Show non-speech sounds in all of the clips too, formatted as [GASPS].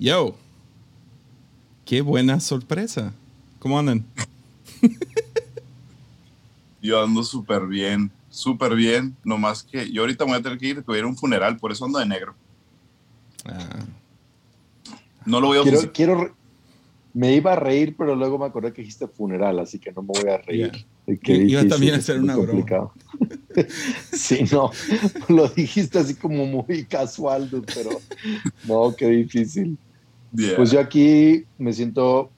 Yo. Qué buena sorpresa. ¿Cómo andan? [LAUGHS] Yo ando súper bien, súper bien. Nomás que yo ahorita me voy a tener que ir, que voy a ir a un funeral, por eso ando de negro. Ah, No lo voy a Quiero, quiero me iba a reír, pero luego me acordé que dijiste funeral, así que no me voy a reír. Qué Iba difícil, también a hacer una broma. [LAUGHS] sí, no, lo dijiste así como muy casual, pero no, qué difícil. Yeah. Pues yo aquí me siento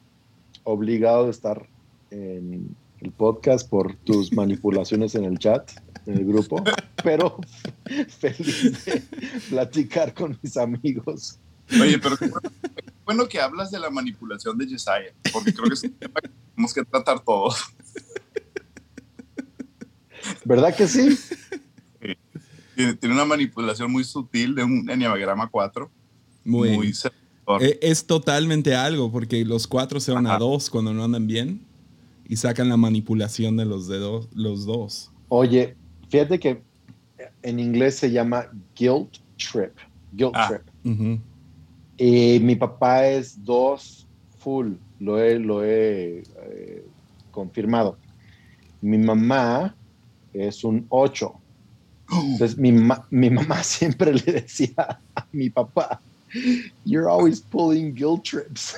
obligado de estar en el podcast por tus [LAUGHS] manipulaciones en el chat, en el grupo, pero [LAUGHS] feliz de platicar con mis amigos. Oye, pero qué bueno, que hablas de la manipulación de Jesiah, porque creo que es un tema que tenemos que tratar todos. ¿Verdad que sí? Tiene, tiene una manipulación muy sutil de un enneagrama 4, muy. muy. Eh, Es totalmente algo, porque los cuatro se van a dos cuando no andan bien y sacan la manipulación de los, de do- los dos. Oye, fíjate que en inglés se llama guilt trip. Guilt Ah. trip. Y mi papá es dos full, lo he, lo he eh, confirmado. Mi mamá es un 8. [GASPS] Entonces mi, ma- mi mamá [LAUGHS] siempre le decía a mi papá, You're always pulling guilt trips.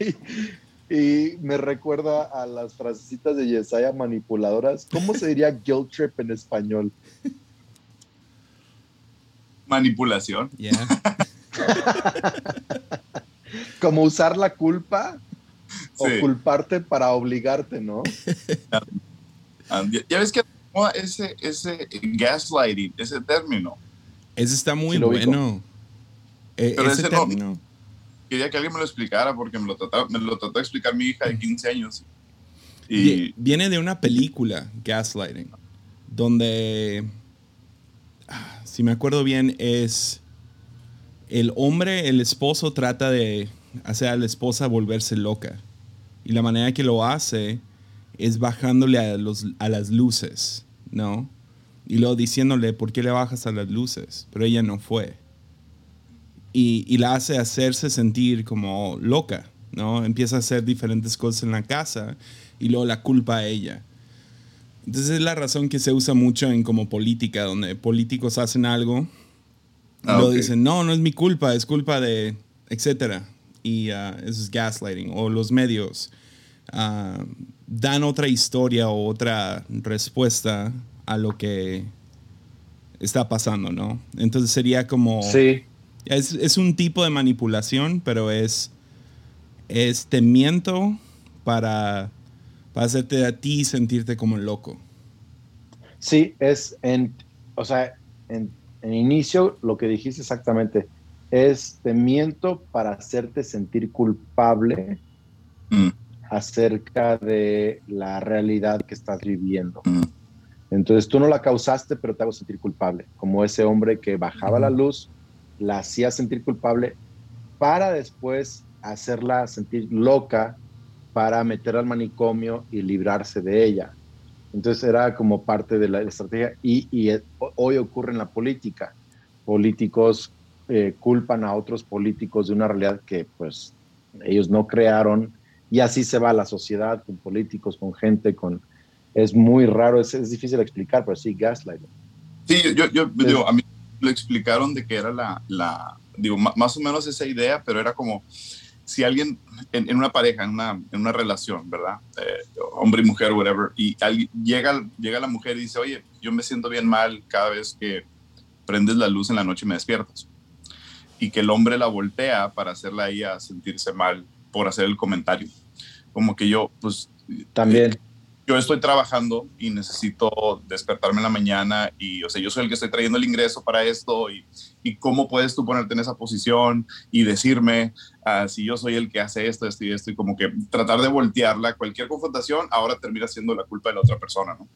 [LAUGHS] y, y me recuerda a las frasecitas de Yesaya manipuladoras. ¿Cómo se diría guilt trip en español? Manipulación. Ya. [LAUGHS] Como usar la culpa o Sí. culparte para obligarte, ¿no? [LAUGHS] Ya, ya ves que ese, ese gaslighting, ese término. Ese está muy Sí bueno. Eh, Pero ese ese no. Quería que alguien me lo explicara porque me lo trató, me lo trató de explicar mi hija de 15 años. Vi- Y Viene de una película, Gaslighting, donde, ah, si me acuerdo bien, es el hombre, el esposo trata de hacer a la esposa volverse loca. Y la manera que lo hace es bajándole a, los, a las luces, ¿no? Y luego diciéndole, ¿por qué le bajas a las luces? Pero ella no fue. Y, y la hace hacerse sentir como loca, ¿no? Empieza a hacer diferentes cosas en la casa y luego la culpa a ella. Entonces es la razón que se usa mucho en como política, donde políticos hacen algo Ah, luego ok. dicen, no, no es mi culpa, es culpa de, etcétera. Y ah, eso es gaslighting. O los medios ah, dan otra historia o otra respuesta a lo que está pasando, ¿no? Entonces sería como... Sí. Es, es un tipo de manipulación, pero es, es te miento para, para hacerte a ti sentirte como loco. Sí, es en, o sea, en, en inicio lo que dijiste exactamente es te miento para hacerte sentir culpable Mm, acerca de la realidad que estás viviendo. mm. Entonces tú no la causaste, pero te hago sentir culpable, como ese hombre que bajaba la luz, la hacía sentir culpable para después hacerla sentir loca para meter al manicomio y librarse de ella. Entonces era como parte de la estrategia y, y eh, hoy ocurre en la política. Políticos eh, culpan a otros políticos de una realidad que pues ellos no crearon y así se va la sociedad con políticos, con gente, con... Es muy raro, es, es difícil explicar, pero sí, gaslighting. Sí, yo, yo, yo digo, a mí lo explicaron de que era la, la digo, más o menos esa idea, pero era como si alguien en, en una pareja, en una, en una relación, ¿verdad? Eh, hombre y mujer, whatever, y alguien- llega, llega la mujer y dice, oye, yo me siento bien mal cada vez que prendes la luz en la noche y me despiertas. Y que el hombre la voltea para hacerla a ella sentirse mal por hacer el comentario. Como que yo, pues, También. Yo estoy trabajando y necesito despertarme en la mañana y, o sea, yo soy el que estoy trayendo el ingreso para esto y, y cómo puedes tú ponerte en esa posición y decirme ah, si yo soy el que hace esto, esto y esto y como que tratar de voltearla. Cualquier confrontación ahora termina siendo la culpa de la otra persona, ¿no?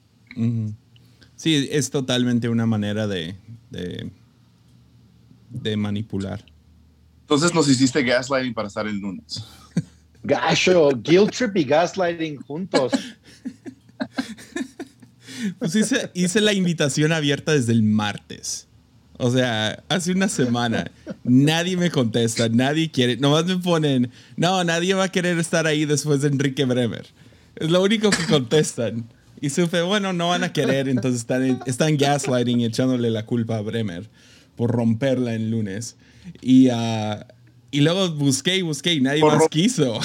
Sí, es totalmente una manera de, de, de manipular. Entonces nos hiciste gaslighting para estar el lunes. Gacho, guilt trip y gaslighting juntos. [LAUGHS] [LAUGHS] Pues hice, hice la invitación abierta desde el martes. O sea, hace una semana nadie me contesta, nadie quiere, nomás me ponen, no, nadie va a querer estar ahí después de Enrique Bremer. Es lo único que contestan. Y supe, bueno, no van a querer, entonces están, están gaslighting y echándole la culpa a Bremer por romperla en lunes. Y, uh, y luego busqué y busqué y nadie más quiso.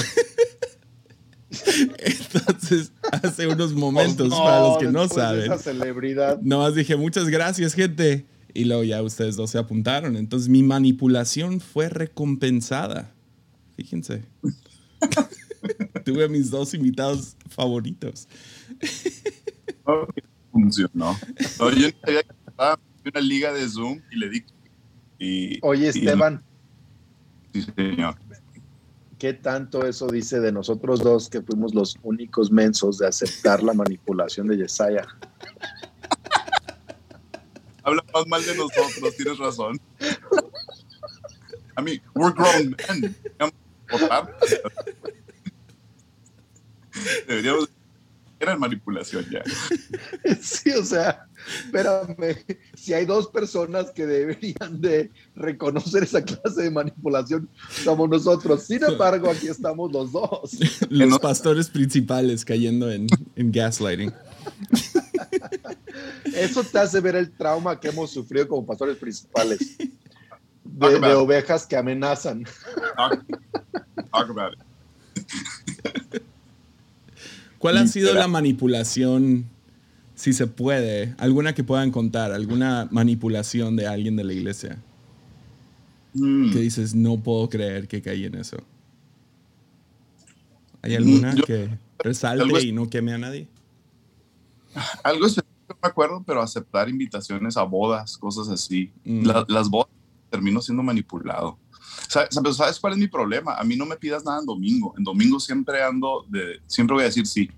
[LAUGHS] Entonces, [LAUGHS] hace unos momentos, Oh, para los que no saben, Esa celebridad. nomás dije muchas gracias, gente. Y luego ya ustedes dos se apuntaron. Entonces, mi manipulación fue recompensada. Fíjense. [LAUGHS] Tuve a mis dos invitados favoritos. No, funcionó. No, yo no sabía que estaba en una liga de Zoom y le di. Y, Oye, y- Esteban, sí, señor. ¿Qué tanto eso dice de nosotros dos que fuimos los únicos mensos de aceptar la manipulación de Yesaya? Habla más mal de nosotros, tienes razón. A mí, we're grown men. Deberíamos. Era manipulación ya. [LAUGHS] Sí, o sea, espérame, si hay dos personas que deberían de reconocer esa clase de manipulación, somos nosotros. Sin embargo, aquí estamos los dos. [LAUGHS] Los pastores principales cayendo en, en gaslighting. [LAUGHS] Eso te hace ver el trauma que hemos sufrido como pastores principales. De, ovejas que amenazan. Talk, talk about it. ¿Cuál ha sido la manipulación, si se puede, alguna que puedan contar, alguna manipulación de alguien de la iglesia? Mm. Que dices, no puedo creer que caí en eso. ¿Hay alguna Mm, yo- que resalte y no queme a nadie? Algo específico no me acuerdo, pero aceptar invitaciones a bodas, cosas así. Mm. La- las bodas termino siendo manipulado. ¿Sabes, sabes- ¿Sabes cuál es mi problema? A mí no me pidas nada en domingo. En domingo siempre ando de, siempre voy a decir sí.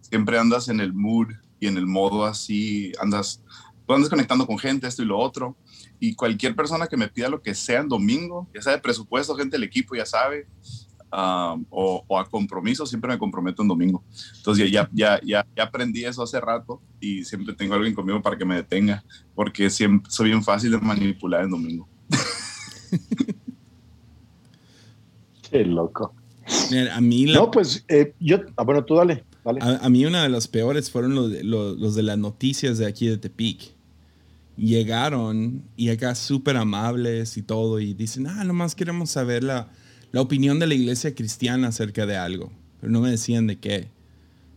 Siempre andas en el mood y en el modo así, andas, andas conectando con gente, esto y lo otro. Y cualquier persona que me pida lo que sea en domingo, ya sea de presupuesto, gente del equipo ya sabe, um, o, o a compromiso, siempre me comprometo en domingo. Entonces ya, ya, ya, ya aprendí eso hace rato y siempre tengo alguien conmigo para que me detenga, porque siempre, soy bien fácil de manipular en domingo. [LAUGHS] Qué loco. Mira, A mí, la- No, pues eh, yo, ah, bueno, tú dale, dale. a, a mí una de las peores fueron los de, los- los de las noticias de aquí de Tepic. Llegaron y acá súper amables y todo y dicen, ah, nomás queremos saber la, la opinión de la iglesia cristiana acerca de algo. Pero no me decían de qué.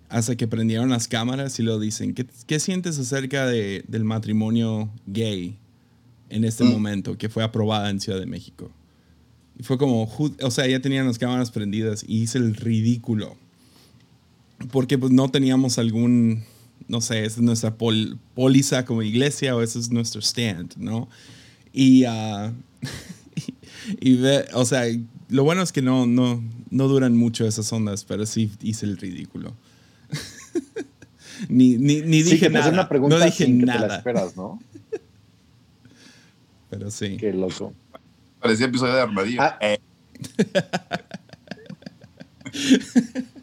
Hasta que prendieron las cámaras y lo dicen, ¿qué, qué sientes acerca de- del matrimonio gay en este Mm. momento que fue aprobada en Ciudad de México? Y fue como, o sea, ya tenían las cámaras prendidas y hice el ridículo. Porque pues no teníamos algún, no sé, esa es nuestra pol- póliza como iglesia o ese es nuestro stand, ¿no? Y, ah, [LAUGHS] y, ve- o sea, lo bueno es que no, no, no duran mucho esas ondas, pero sí hice el ridículo. [LAUGHS] ni, ni, ni dije nada. una pregunta no dije sin que te la nada. esperas, ¿no? [LAUGHS] Pero sí. Qué loco. Parecía episodio de Armadillo. Ah. Eh, [LAUGHS]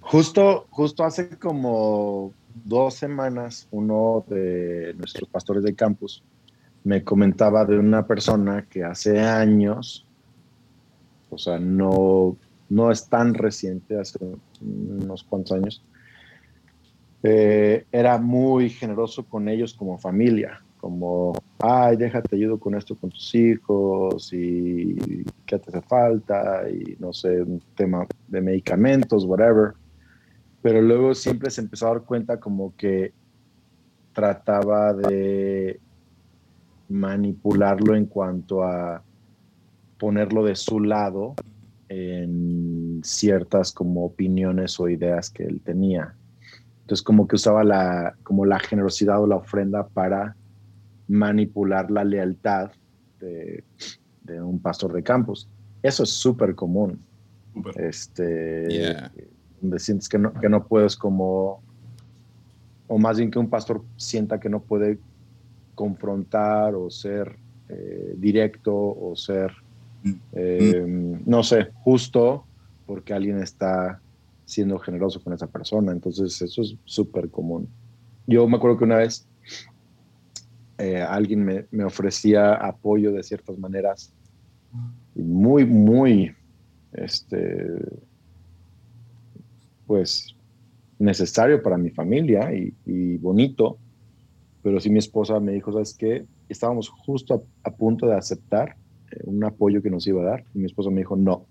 Justo, justo hace como dos semanas, uno de nuestros pastores de campus me comentaba de una persona que hace años, o sea, no, no es tan reciente, hace unos cuantos años, eh, era muy generoso con ellos como familia, como, ay, déjate ayudo con esto con tus hijos y qué te hace falta y no sé, un tema de medicamentos, whatever. Pero luego siempre se empezó a dar cuenta como que trataba de manipularlo en cuanto a ponerlo de su lado en ciertas como opiniones o ideas que él tenía. Entonces como que usaba la, como la generosidad o la ofrenda para manipular la lealtad de, de un pastor de campus. Eso es súper común. Este, Yeah. donde sientes que no, que no puedes como, o más bien que un pastor sienta que no puede confrontar o ser eh, directo o ser, Mm. eh, no sé, justo porque alguien está siendo generoso con esa persona. Entonces eso es súper común. Yo me acuerdo que una vez eh, alguien me, me, ofrecía apoyo de ciertas maneras muy, muy, este, pues, necesario para mi familia y, bonito. Pero sí mi esposa me dijo, ¿sabes qué? Estábamos justo a, punto de aceptar eh, un apoyo que nos iba a dar y mi esposa me dijo, no.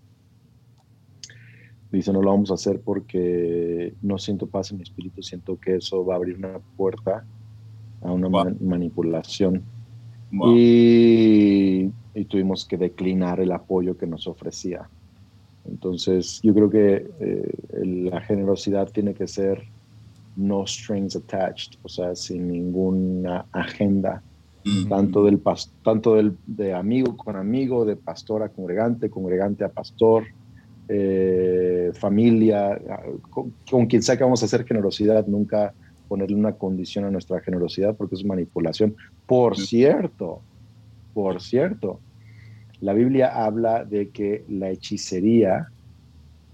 Dice, no lo vamos a hacer porque no siento paz en mi espíritu, siento que eso va a abrir una puerta a una manipulación. Y, y, tuvimos que declinar el apoyo que nos ofrecía. Entonces, yo creo que eh, la generosidad tiene que ser no strings attached, o sea, sin ninguna agenda, tanto del tanto del, de amigo con amigo, de pastor a congregante, congregante a pastor, eh, familia, con, quien sea que vamos a hacer generosidad, nunca ponerle una condición a nuestra generosidad porque es manipulación. Por cierto, por cierto, la Biblia habla de que la hechicería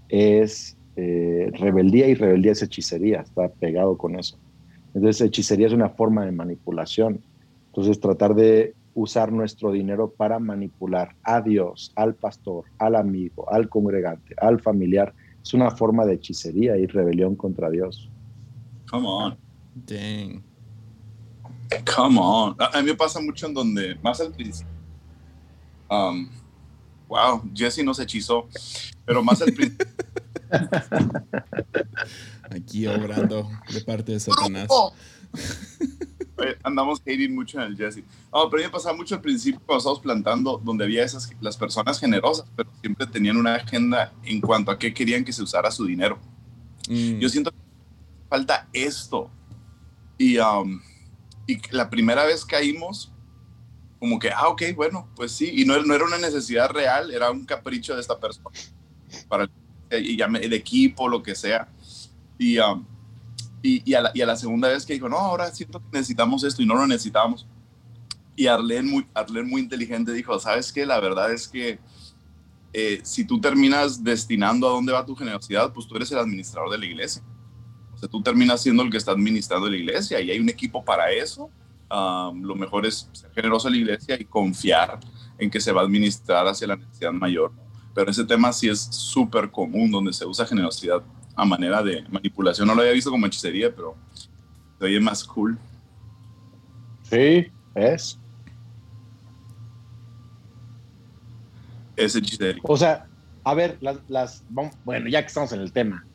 es eh, rebeldía y rebeldía es hechicería, está pegado con eso. Entonces, hechicería es una forma de manipulación. Entonces, tratar de usar nuestro dinero para manipular a Dios, al pastor, al amigo, al congregante, al familiar, es una forma de hechicería y rebelión contra Dios. Come on. Dang. Come on. A, mí me pasa mucho en donde, más al principio, Um, wow, Jesse nos hechizó, pero más al principio. [LAUGHS] Aquí obrando de parte de Satanás. [LAUGHS] Andamos hating mucho en el Jesse. pero a mí me pasaba mucho al principio cuando estábamos plantando, donde había esas las personas generosas, pero siempre tenían una agenda en cuanto a qué querían que se usara su dinero. Mm. Yo siento que falta esto. Y, um, y la primera vez caímos como que, ah, ok, bueno, pues sí, y no, no era una necesidad real, era un capricho de esta persona, para y el equipo, lo que sea. Y, um, y, y, a la, y, a la, segunda vez que dijo, no, ahora siento que necesitamos esto y no lo necesitamos. Y Arlene, muy, Arlene muy inteligente, dijo, ¿sabes qué? La verdad es que eh, si tú terminas destinando a dónde va tu generosidad, pues tú eres el administrador de la iglesia. Sea, tú terminas siendo el que está administrando la iglesia y hay un equipo para eso lo mejor es ser generoso a la iglesia y confiar en que se va a administrar hacia la necesidad mayor. Pero ese tema sí es súper común, donde se usa generosidad a manera de manipulación. No lo había visto como hechicería, pero se oye más cool. Sí, es. Es hechicería. O sea, a ver, las, bueno, ya que estamos en el tema,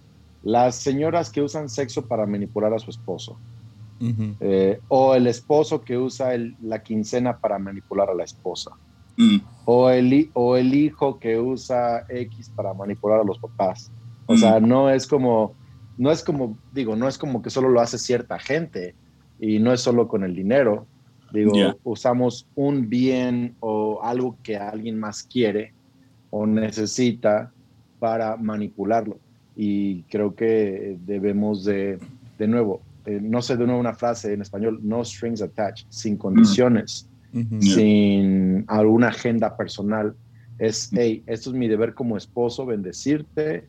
las señoras que usan sexo para manipular a su esposo, eh, o el esposo que usa la quincena para manipular a la esposa. Mm. O, el, o el hijo que usa X para manipular a los papás. O mm. sea, no es como, no es como, digo, no es como que solo lo hace cierta gente y no es solo con el dinero. Digo, usamos un bien o algo que alguien más quiere o necesita para manipularlo. Y creo que debemos de, de nuevo, eh, no sé de nuevo una frase en español, no strings attached, sin mm. condiciones, sin alguna agenda personal. Es, mm. hey, esto es mi deber como esposo, bendecirte,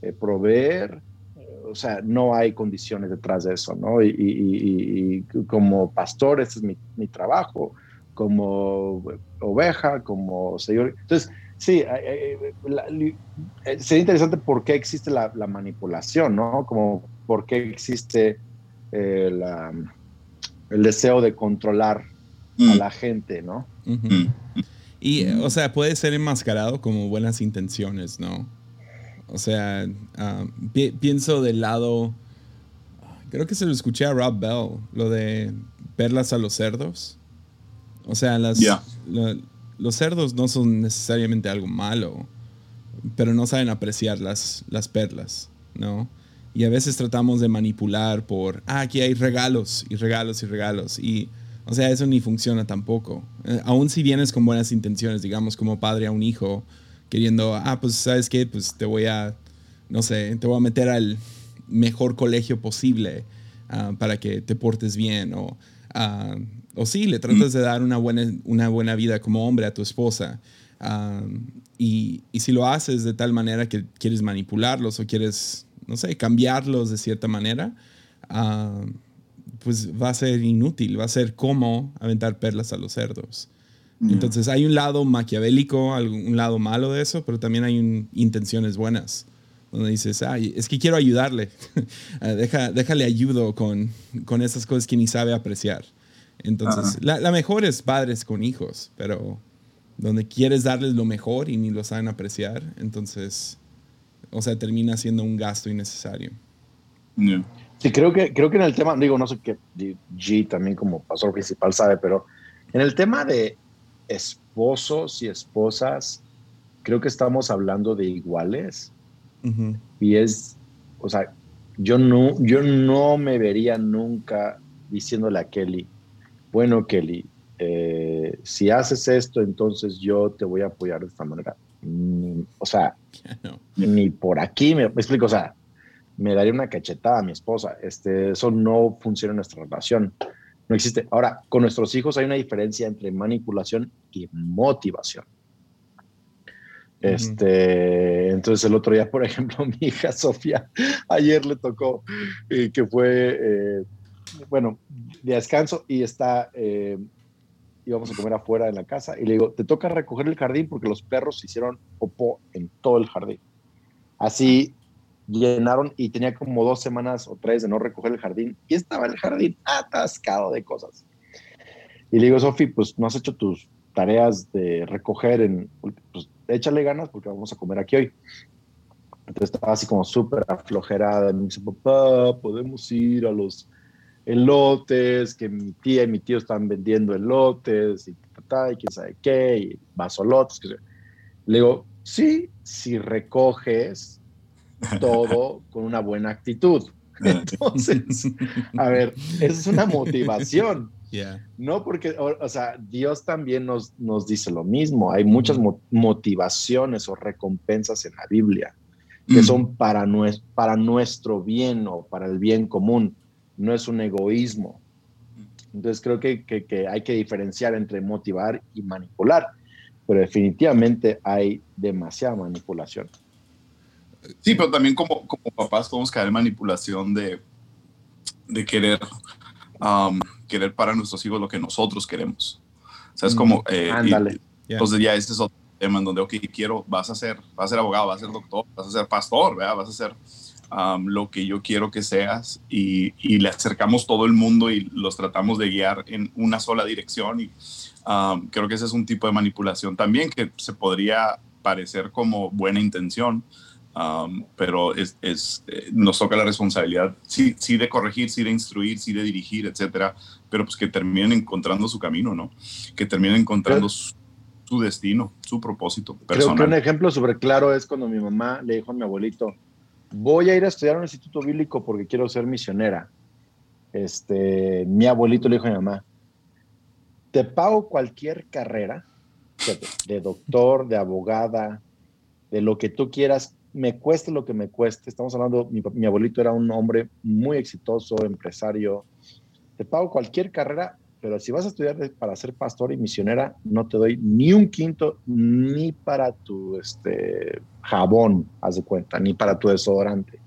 eh, proveer, o sea, no hay condiciones detrás de eso, ¿no? Y, como pastor, este es mi, mi, trabajo, como oveja, como señor. Entonces, sí, eh, sería interesante por qué existe la, la, manipulación, ¿no? Como por qué existe el, el deseo de controlar a mm. la gente, ¿no? Mm. Y, o sea, puede ser enmascarado como buenas intenciones, ¿no? O sea, ah, pienso del lado, creo que se lo escuché a Rob Bell, lo de perlas a los cerdos. O sea, las, los cerdos no son necesariamente algo malo, pero no saben apreciar las, las perlas, ¿no? Y a veces tratamos de manipular por, ah, aquí hay regalos y regalos y regalos. Y, o sea, eso ni funciona tampoco. Eh, aún si vienes con buenas intenciones, digamos, como padre a un hijo, queriendo, ah, pues, ¿sabes qué? Pues te voy a, no sé, te voy a meter al mejor colegio posible ah, para que te portes bien. O, o sí, le tratas de dar una buena, una buena vida como hombre a tu esposa. Ah, y, y si lo haces de tal manera que quieres manipularlos o quieres no sé, cambiarlos de cierta manera, ah, pues va a ser inútil, va a ser como aventar perlas a los cerdos. Entonces hay un lado maquiavélico, un lado malo de eso, pero también hay intenciones buenas. Donde dices, ay, es que quiero ayudarle. [LAUGHS] Ah, deja, déjale ayudo con, con esas cosas que ni sabe apreciar. Entonces, la, la, mejor es padres con hijos, pero donde quieres darles lo mejor y ni lo saben apreciar, entonces, o sea, termina siendo un gasto innecesario. Sí, creo que, creo que en el tema, digo, no sé qué G también como pastor principal sabe, pero en el tema de esposos y esposas, creo que estamos hablando de iguales. Y es, o sea, yo no, yo no me vería nunca diciéndole a Kelly, bueno, Kelly, eh, si haces esto, entonces yo te voy a apoyar de esta manera. o sea, ni por aquí me, explico, o sea, me daría una cachetada a mi esposa. Este, eso no funciona en nuestra relación. No existe. Ahora, con nuestros hijos hay una diferencia entre manipulación y motivación. Este, entonces el otro día, por ejemplo, [LAUGHS] mi hija Sofía, ayer le tocó eh, que fue, eh, bueno, de descanso y está, eh, íbamos a comer afuera en la casa y le digo, te toca recoger el jardín porque los perros hicieron popó en todo el jardín. Así llenaron y tenía como dos semanas o tres de no recoger el jardín y estaba el jardín atascado de cosas. Y le digo, Sofi, pues no has hecho tus tareas de recoger en, pues échale ganas porque vamos a comer aquí hoy. Entonces estaba así como súper aflojerada. Me dice, papá, podemos ir a los elotes, que mi tía y mi tío están vendiendo elotes y, y quién sabe qué, y vasolotes. Que Le digo, sí, si recoges todo [LAUGHS] con una buena actitud. [LAUGHS] Entonces, a ver, es una motivación. No, porque, o, sea, Dios también nos, nos dice lo mismo. Hay muchas motivaciones o recompensas en la Biblia que son para, para nuestro bien o para el bien común. No es un egoísmo. Entonces creo que, que, hay que diferenciar entre motivar y manipular, pero definitivamente hay demasiada manipulación. Sí, pero también como, como papás podemos caer en manipulación de, de querer um, querer para nuestros hijos lo que nosotros queremos. O sea, es como... Eh, Ándale. entonces ya este es otro tema en donde, ok, quiero, vas a ser, vas a ser abogado, vas a ser doctor, vas a ser pastor, ¿verdad? vas a ser um, lo que yo quiero que seas y, y, le acercamos todo el mundo y los tratamos de guiar en una sola dirección y um, creo que ese es un tipo de manipulación también que se podría parecer como buena intención, Um, pero es, es, eh, nos toca la responsabilidad, sí, sí de corregir, sí de instruir, sí de dirigir, etcétera, pero pues que terminen encontrando su camino, ¿no? Que terminen encontrando su, destino, su propósito personal. Creo que un ejemplo súper claro es cuando mi mamá le dijo a mi abuelito, voy a ir a estudiar a un instituto bíblico porque quiero ser misionera. Este, mi abuelito le dijo a mi mamá, te pago cualquier carrera, de doctor, de abogada, de lo que tú quieras, me cueste lo que me cueste, estamos hablando, mi, abuelito era un hombre muy exitoso, empresario, te pago cualquier carrera, pero si vas a estudiar para ser pastor y misionera, no te doy ni un quinto, ni para tu este, jabón, haz de cuenta, ni para tu desodorante.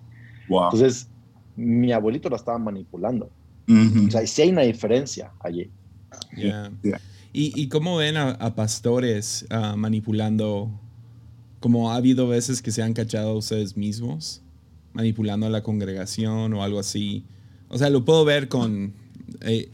Entonces, mi abuelito lo estaba manipulando. O sea, sí hay una diferencia allí. ¿Y, cómo ven a, pastores ah, manipulando como ha habido veces que se han cachado a ustedes mismos manipulando a la congregación o algo así. O sea, lo puedo ver con... Eh,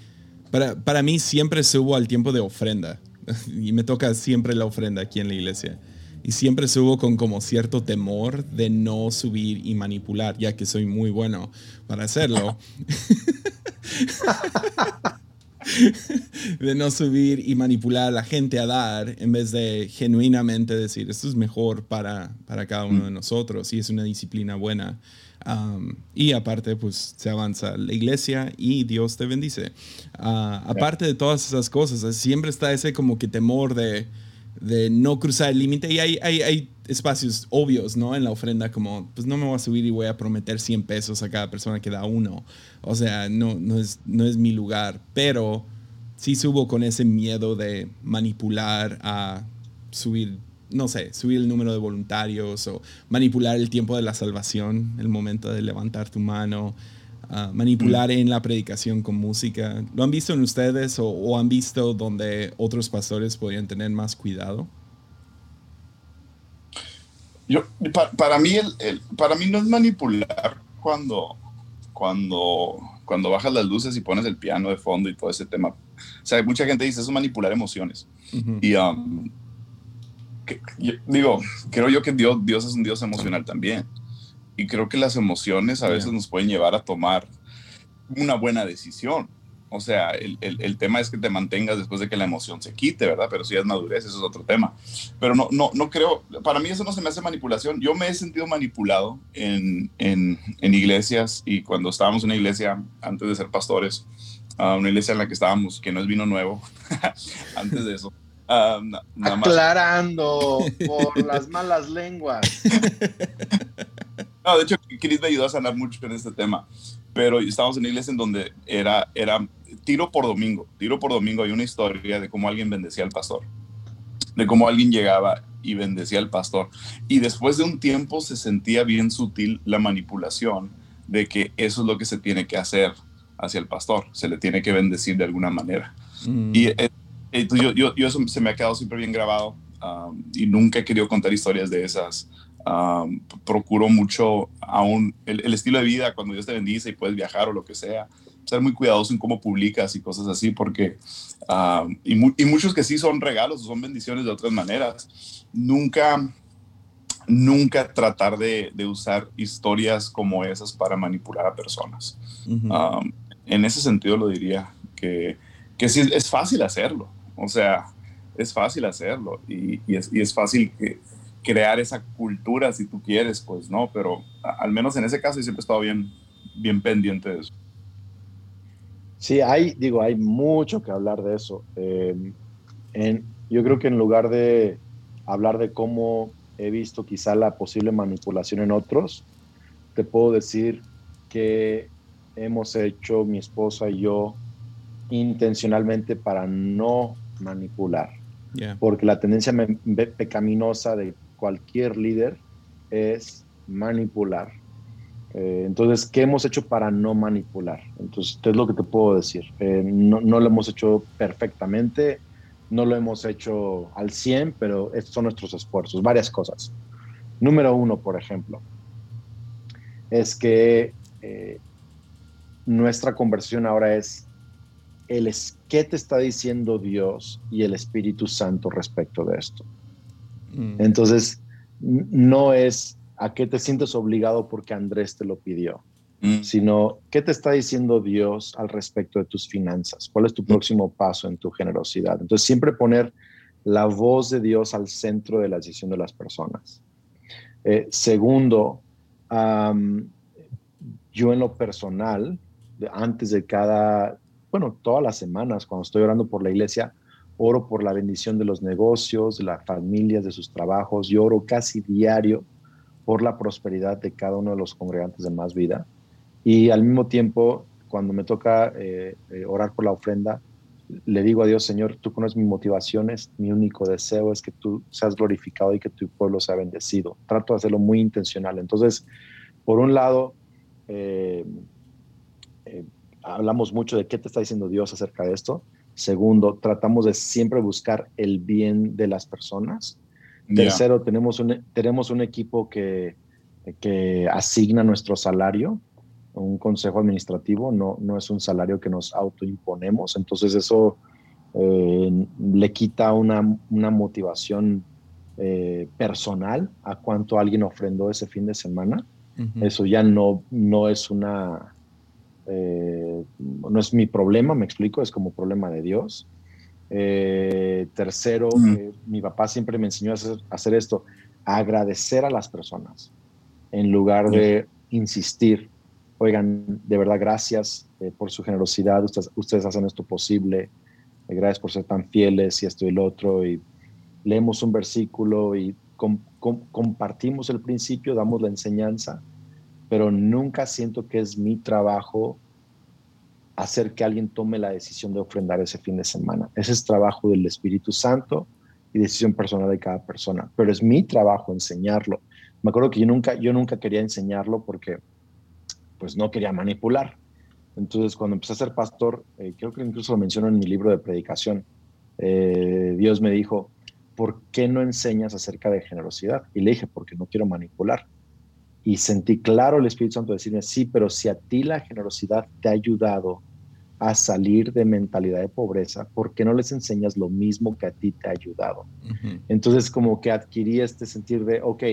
para, para, mí siempre subo al tiempo de ofrenda [LAUGHS] y me toca siempre la ofrenda aquí en la iglesia. Y siempre subo con como cierto temor de no subir y manipular, ya que soy muy bueno para hacerlo. [LAUGHS] [LAUGHS] [LAUGHS] de no subir y manipular a la gente a dar en vez de genuinamente decir esto es mejor para, para cada uno de mm. nosotros y es una disciplina buena. y aparte, pues se avanza la iglesia y Dios te bendice. Ah, aparte de todas esas cosas, siempre está ese como que temor de, de no cruzar el límite y hay, hay, hay, espacios obvios, ¿no? En la ofrenda como, pues no me voy a subir y voy a prometer 100 pesos a cada persona que da uno. O sea, no, no, es, no es mi lugar, pero sí subo con ese miedo de manipular a subir, no sé, subir el número de voluntarios o manipular el tiempo de la salvación, el momento de levantar tu mano. ah, manipular en la predicación con música. ¿Lo han visto en ustedes o, han visto donde otros pastores podrían tener más cuidado? Yo, para, mí el, para mí no es manipular cuando, cuando, cuando bajas las luces y pones el piano de fondo y todo ese tema. O sea, mucha gente dice eso es manipular emociones. Y um, digo, creo yo que Dios, Dios es un Dios emocional también. Y creo que las emociones a veces nos pueden llevar a tomar una buena decisión. O sea, el, el, tema es que te mantengas después de que la emoción se quite, ¿verdad? Pero si es madurez, eso es otro tema. Pero no, no, no creo, para mí eso no se me hace manipulación. Yo me he sentido manipulado en, en, en iglesias y cuando estábamos en una iglesia, antes de ser pastores, una iglesia en la que estábamos, que no es vino nuevo, [LAUGHS] antes de eso. Aclarando por las malas lenguas. No, de hecho, Chris me ayudó a sanar mucho en este tema. Pero estábamos en una iglesia en donde era, era tiro por domingo. Tiro por domingo hay una historia de cómo alguien bendecía al pastor. De cómo alguien llegaba y bendecía al pastor. Y después de un tiempo se sentía bien sutil la manipulación de que eso es lo que se tiene que hacer hacia el pastor. Se le tiene que bendecir de alguna manera. Mm. Y entonces yo, yo, eso se me ha quedado siempre bien grabado um, y nunca he querido contar historias de esas. Um, procuro mucho aún el, estilo de vida cuando Dios te bendice y puedes viajar o lo que sea. Ser muy cuidadoso en cómo publicas y cosas así, porque, um, y, y, muchos que sí son regalos o son bendiciones de otras maneras, nunca, nunca tratar de, de usar historias como esas para manipular a personas. en ese sentido lo diría, que, que sí es fácil hacerlo. O sea, es fácil hacerlo y, es, y es, fácil crear esa cultura si tú quieres, pues no, pero al menos en ese caso siempre he estado bien, bien pendiente de eso. Sí, hay, digo, hay mucho que hablar de eso. Em, en, yo creo que en lugar de hablar de cómo he visto quizá la posible manipulación en otros, te puedo decir que hemos hecho mi esposa y yo intencionalmente para no manipular. Porque la tendencia pecaminosa de cualquier líder es manipular. Eh, entonces, ¿qué hemos hecho para no manipular? Entonces, ¿qué es lo que te puedo decir? Eh, no, lo hemos hecho perfectamente, no lo hemos hecho al 100, pero estos son nuestros esfuerzos, varias cosas. Número uno, por ejemplo, es que eh, nuestra conversión ahora es el es, qué te está diciendo Dios y el Espíritu Santo respecto de esto. Mm. Entonces, no es a qué te sientes obligado porque Andrés te lo pidió, mm. sino qué te está diciendo Dios al respecto de tus finanzas, cuál es tu mm. próximo paso en tu generosidad. Entonces, siempre poner la voz de Dios al centro de la decisión de las personas. Eh, segundo, yo en lo personal, antes de cada bueno, todas las semanas cuando estoy orando por la iglesia, oro por la bendición de los negocios, de las familias, de sus trabajos, y oro casi diario por la prosperidad de cada uno de los congregantes de Más Vida. Y al mismo tiempo, cuando me toca eh, eh, orar por la ofrenda, le digo a Dios, Señor, tú conoces mis motivaciones, mi único deseo es que tú seas glorificado y que tu pueblo sea bendecido. Trato de hacerlo muy intencional. Entonces, por un lado, eh, hablamos mucho de qué te está diciendo Dios acerca de esto. Segundo, tratamos de siempre buscar el bien de las personas. Tercero, tenemos, un, tenemos un equipo que, que asigna nuestro salario, un consejo administrativo, no, no es un salario que nos autoimponemos. Entonces eso eh, le quita una, una motivación eh, personal a cuánto alguien ofrendó ese fin de semana. Eso ya no, no es una eh, no es mi problema, me explico, es como problema de Dios. Eh, tercero, eh, mi papá siempre me enseñó a hacer, esto, agradecer a las personas en lugar de insistir. Oigan, de verdad, gracias por su generosidad, ustedes, hacen esto posible, gracias por ser tan fieles y esto y el otro, y leemos un versículo y compartimos el principio, damos la enseñanza, pero nunca siento que es mi trabajo hacer que alguien tome la decisión de ofrendar ese fin de semana. Ese es trabajo del Espíritu Santo y decisión personal de cada persona, pero es mi trabajo enseñarlo. Me acuerdo que yo nunca, yo nunca quería enseñarlo porque pues no quería manipular. Entonces, cuando empecé a ser pastor, eh, creo que incluso lo menciono en mi libro de predicación, eh, Dios me dijo, ¿por qué no enseñas acerca de generosidad? Y le dije, porque no quiero manipular. Y sentí claro el Espíritu Santo decirme, sí, pero si a ti la generosidad te ha ayudado a salir de mentalidad de pobreza, ¿por qué no les enseñas lo mismo que a ti te ha ayudado? Entonces, como que adquirí este sentir de, ok,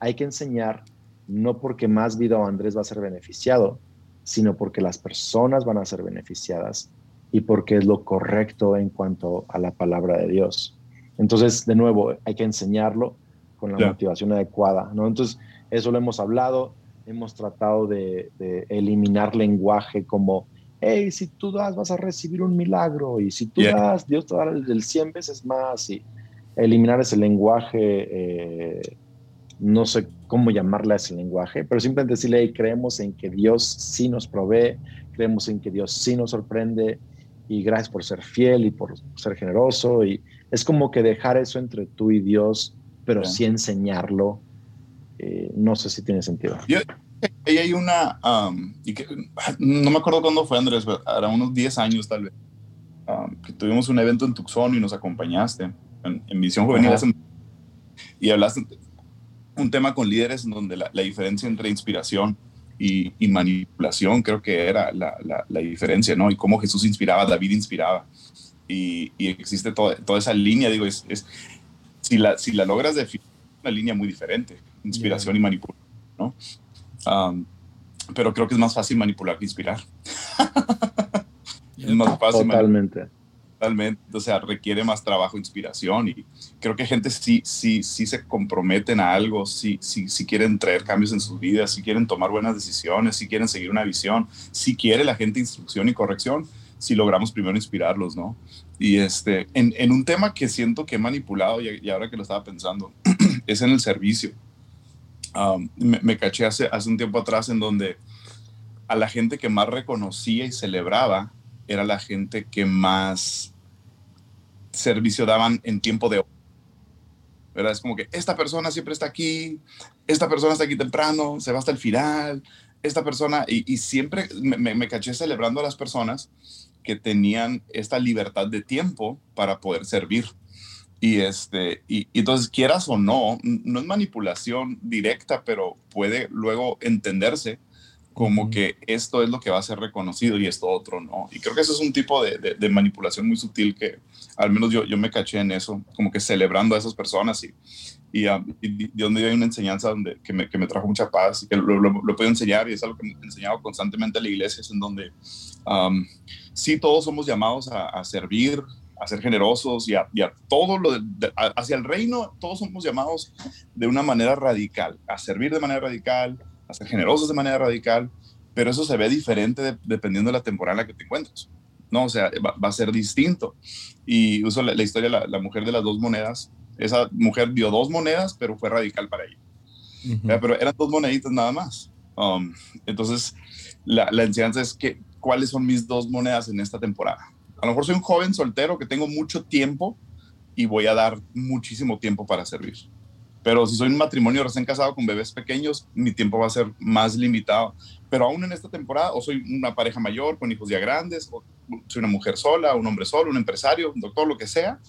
hay que enseñar no porque más vida o Andrés va a ser beneficiado, sino porque las personas van a ser beneficiadas y porque es lo correcto en cuanto a la palabra de Dios. Entonces, de nuevo, hay que enseñarlo con la motivación adecuada, ¿no? Entonces, eso lo hemos hablado, hemos tratado de, eliminar lenguaje como, hey, si tú das, vas a recibir un milagro, y si tú das, Dios te dará el 100 veces más, y eliminar ese lenguaje, eh, no sé cómo llamarle a ese lenguaje, pero simplemente decirle, hey, creemos en que Dios sí nos provee, creemos en que Dios sí nos sorprende, y gracias por ser fiel y por ser generoso, y es como que dejar eso entre tú y Dios, pero sí enseñarlo. Eh, no sé si tiene sentido. Yo, ahí hay una, y que, no me acuerdo cuándo fue Andrés, pero era unos 10 años tal vez, que tuvimos un evento en Tucson y nos acompañaste en, en Visión Juvenil y hablaste un tema con líderes en donde la, diferencia entre inspiración y, manipulación creo que era la, la, diferencia, ¿no? Y cómo Jesús inspiraba, David inspiraba y, existe toda, toda, esa línea, digo, es, es, si, la, si la logras definir, una línea muy diferente, inspiración y manipulación, ¿no? Pero creo que es más fácil manipular que inspirar. [LAUGHS] es más fácil. Totalmente. Totalmente, o sea, requiere más trabajo, inspiración y creo que gente sí, sí, sí se comprometen a algo, sí, sí, sí quieren traer cambios en sus vidas, sí quieren tomar buenas decisiones, sí quieren seguir una visión, sí quiere la gente instrucción y corrección, si logramos primero inspirarlos, ¿no? Y este, en, en un tema que siento que he manipulado y, ahora que lo estaba pensando, [CLEARS THROAT] es en el servicio. Um, me, caché hace, hace un tiempo atrás en donde a la gente que más reconocía y celebraba era la gente que más servicio daban en tiempo de ¿verdad? Es como que esta persona siempre está aquí, esta persona está aquí temprano, se va hasta el final, esta persona, y, y siempre me, me, caché celebrando a las personas que tenían esta libertad de tiempo para poder servir. Y, este, y, entonces, quieras o no, no es manipulación directa, pero puede luego entenderse como que esto es lo que va a ser reconocido y esto otro no. Y creo que eso es un tipo de, de, manipulación muy sutil que al menos yo, yo me caché en eso, como que celebrando a esas personas y, y, um, y donde hay una enseñanza donde, que, me, que me trajo mucha paz y que lo, lo, puedo enseñar y es algo que me he enseñado constantemente a la iglesia, es en donde um, sí todos somos llamados a, a servir, a ser generosos y a, y a todo lo de, hacia el reino, todos somos llamados de una manera radical, a servir de manera radical, a ser generosos de manera radical, pero eso se ve diferente dependiendo de la temporada en la que te encuentres. No, o sea, va, a ser distinto. Y uso la, la historia de la, la, mujer de las dos monedas esa mujer dio dos monedas, pero fue radical para ella. Pero eran dos moneditas nada más. Um, entonces, la, la, enseñanza es que, ¿cuáles son mis dos monedas en esta temporada? A lo mejor soy un joven soltero que tengo mucho tiempo y voy a dar muchísimo tiempo para servir. Pero si soy un matrimonio recién casado con bebés pequeños, mi tiempo va a ser más limitado. Pero aún en esta temporada, o soy una pareja mayor con hijos ya grandes, o soy una mujer sola, un hombre solo, un empresario, un doctor, lo que sea,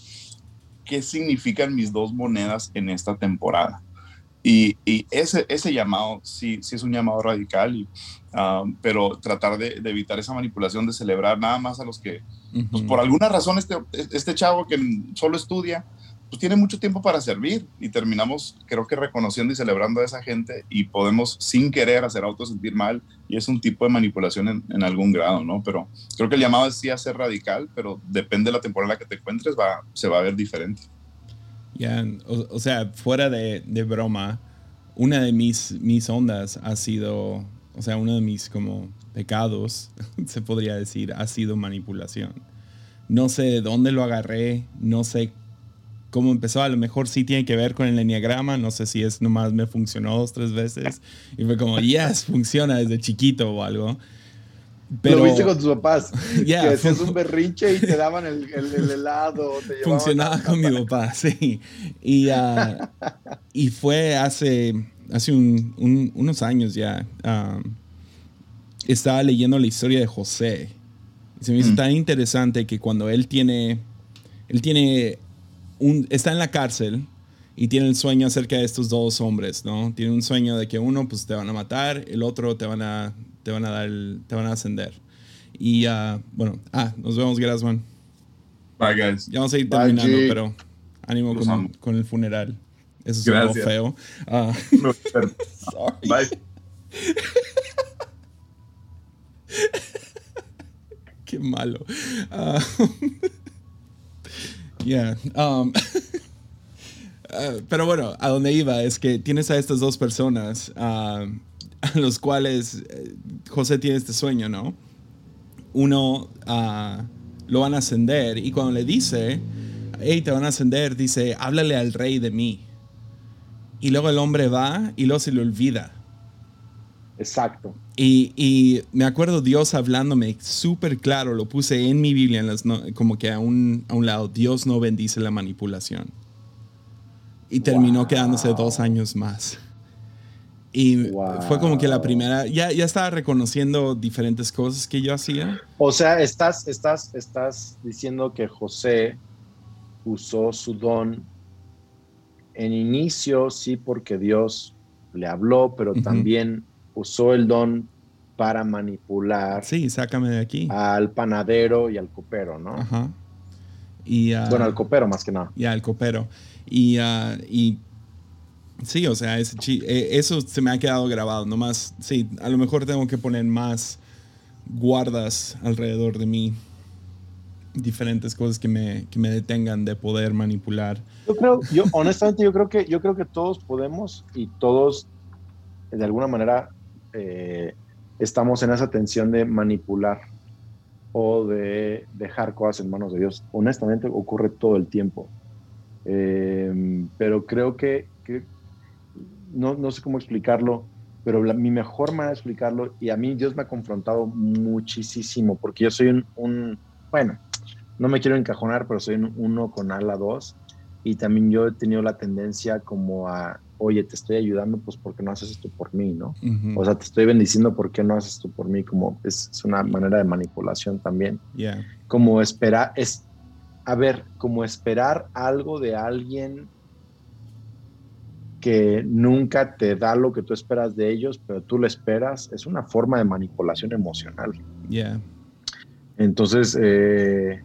qué significan mis dos monedas en esta temporada. Y, ese, ese llamado sí, sí es un llamado radical, um, pero tratar de, evitar esa manipulación de celebrar nada más a los que, pues, por alguna razón, este, este chavo que solo estudia, pues tiene mucho tiempo para servir y terminamos, creo que reconociendo y celebrando a esa gente y podemos sin querer hacer auto sentir mal y es un tipo de manipulación en, algún grado, ¿no? Pero creo que el llamado es sí a ser radical, pero depende de la temporada en la que te encuentres, va, se va a ver diferente. Ya, o, sea, fuera de, de, broma, una de mis, mis ondas ha sido, o sea, uno de mis como pecados, [LAUGHS] se podría decir, ha sido manipulación. No sé de dónde lo agarré, no sé cómo empezó. A lo mejor sí tiene que ver con el enneagrama. No sé si es nomás me funcionó dos, tres veces. Y fue como, yes, funciona desde chiquito o algo. Pero, lo viste con tus papás. [LAUGHS] que hacías un berrinche y te daban el, el, helado. funcionaba con mi papá, [LAUGHS] sí. Y, uh, y fue hace, hace un, unos años ya. Um, estaba leyendo la historia de José. Y se me hizo Mm. tan interesante que cuando él tiene, él tiene un, está en la cárcel y tiene el sueño acerca de estos dos hombres, ¿no? Tiene un sueño de que uno, pues te van a matar, el otro te van a, te van a dar, el- te van a ascender. Y ah, bueno, ah, nos vemos, Grasman. Bye, guys. Ya vamos a ir terminando, pero ánimo con, con el funeral. Eso es algo feo. Ah, [LAUGHS] sorry. Bye. [LAUGHS] [LAUGHS] Qué malo. Ah, [LAUGHS] yeah. um, [LAUGHS] ah, pero bueno, a donde iba es que tienes a estas dos personas ah, a los cuales eh, José tiene este sueño, ¿no? Uno lo van a ascender y cuando le dice, hey, te van a ascender, dice, háblale al rey de mí. Y luego el hombre va y luego se le olvida. Exacto. Y, y me acuerdo Dios hablándome súper claro, lo puse en mi Biblia, en las no- como que a un, a un lado, Dios no bendice la manipulación. Y terminó Wow. quedándose dos años más. Y Wow. fue como que la primera, ya, ya estaba reconociendo diferentes cosas que yo hacía. O sea, estás, estás, estás diciendo que José usó su don en inicio, sí, porque Dios le habló, pero también usó el don para manipular Sí, sácame de aquí. al panadero y al copero, ¿no? Ajá. Y, ah, Bueno, al copero más que nada. Ya, el copero. Y, ah, y sí, o sea, chi- eh, eso se me ha quedado grabado. Nomás, sí, a lo mejor tengo que poner más guardas alrededor de mí. Diferentes cosas que me, que me detengan de poder manipular. Yo creo, yo honestamente yo creo que yo creo que todos podemos y todos de alguna manera eh, estamos en esa tensión de manipular o de dejar cosas en manos de Dios. Honestamente ocurre todo el tiempo. Eh, pero creo que, que no, no sé cómo explicarlo, pero la- mi mejor manera de explicarlo, y a mí Dios me ha confrontado muchísimo, porque yo soy un, un- bueno, no me quiero encajonar, pero soy un uno con ala dos, y también yo he tenido la tendencia como a, oye, te estoy ayudando, pues porque no haces esto por mí, ¿no? O sea, te estoy bendiciendo, ¿por qué no haces esto por mí? Como es, es una manera de manipulación también Yeah. como esperar, es, a ver, como esperar algo de alguien que nunca te da lo que tú esperas de ellos, pero tú lo esperas, es una forma de manipulación emocional. Yeah. Entonces, eh,